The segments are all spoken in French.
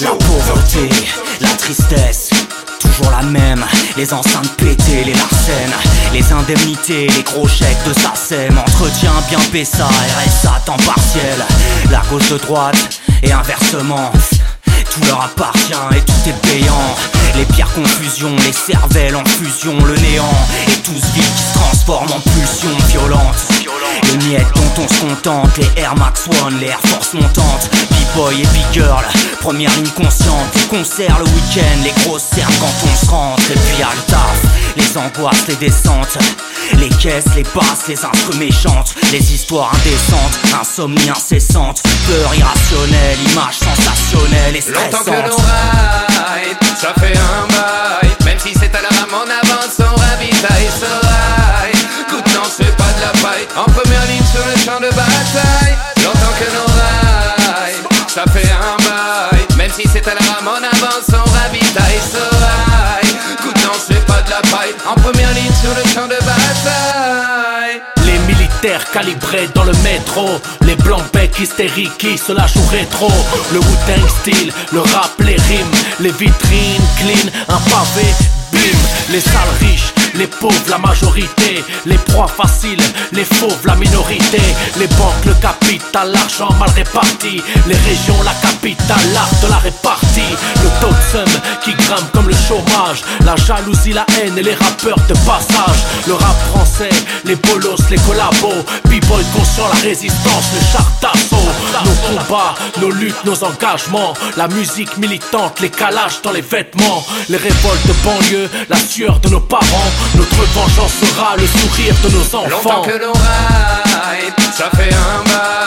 La pauvreté, la tristesse. Toujours la même, les enceintes pétées, les larcènes, les indemnités, les gros chèques de SACEM, entretien bien PSA, RSA, temps partiel, la gauche de droite et inversement. Tout leur appartient et tout est payant. Les pires confusions, les cervelles en fusion, le néant. Et tout ce vide qui se transforme en pulsion violente. On se contente, les Air Max One, les Air Force montantes, B-Boy et B-Girl, première ligne consciente, les concerts le week-end, les grosses serres quand on se rentre, et puis le taf, les angoisses, les descentes, les caisses, les basses, les instruments méchantes, les histoires indécentes, insomnie incessante, peur irrationnelle, images sensationnelles et Longtemps que l'on ride, ça fait un bail. Même si c'est à la rame, on avance, on ravitaille ce rail. Écoute, non, c'est pas de la paille. En première Les militaires calibrés dans le métro. Les blancs becs hystériques qui se lâchent au rétro. Le Wu-Tang style, le rap, les rimes. Les vitrines clean, un pavé, bim. Les salles riches, les pauvres, la majorité. Les proies faciles, les fauves, la minorité. Les banques, le capital, l'argent mal réparti. Les régions, la capitale, l'art de la répartie Qui grimpe comme le chômage. La jalousie, la haine et les rappeurs de passage. Le rap français, les bolos, les collabos. B-boy conscient, la résistance, le char d'assaut. Nos combats, nos luttes, nos engagements. La musique militante, les calages dans les vêtements. Les révoltes de banlieue, la sueur de nos parents. Notre vengeance sera le sourire de nos Longtemps enfants. que l'on ça fait un.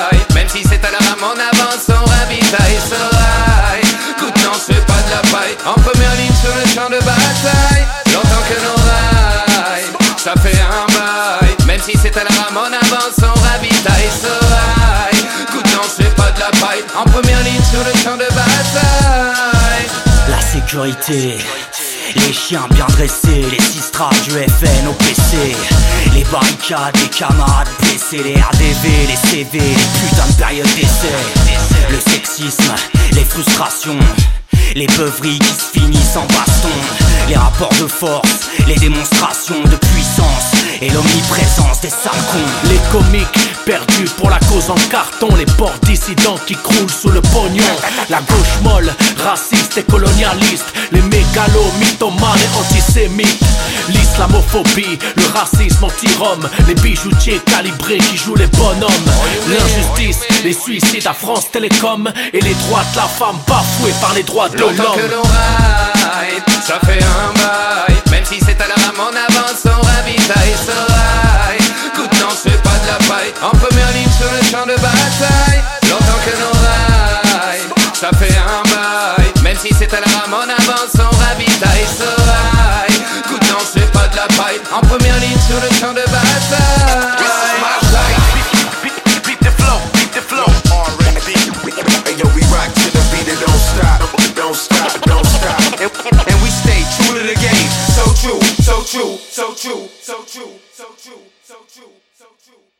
En première ligne sur le champ de bataille. Longtemps que l'on ride, ça fait un bail. Même si c'est à la rame, on avance, on ravitaille ce rail. Écoute, non, c'est pas de la paille. En première ligne sur le champ de bataille. La sécurité, les chiens bien dressés, les sistras du FN au PC, les barricades, les camarades blessés, les RDV, les CV, les putains de périodes d'essai, le sexisme, les frustrations. Les beuveries qui se finissent en baston. Les rapports de force, les démonstrations de puissance Et l'omniprésence des sales cons. Les comiques perdus pour la cause en carton. Les ports dissidents qui croulent sous le pognon. La gauche molle, raciste et colonialiste. Les mégalos, mythomanes et antisémites. L'islamophobie, le racisme anti-rome. Les bijoutiers calibrés qui jouent les bonhommes. L'injustice, les suicides à France Télécom. Et les droits de la femme bafoués par les droits de l'homme. ça fait un bail. ça fait un bail. Même si c'est à la rame, on avance, on ravitaille sauvage. Coup de c'est pas de la paille. En première ligne sur le champ de bataille. so true, so true, so true, so true, so true, so true.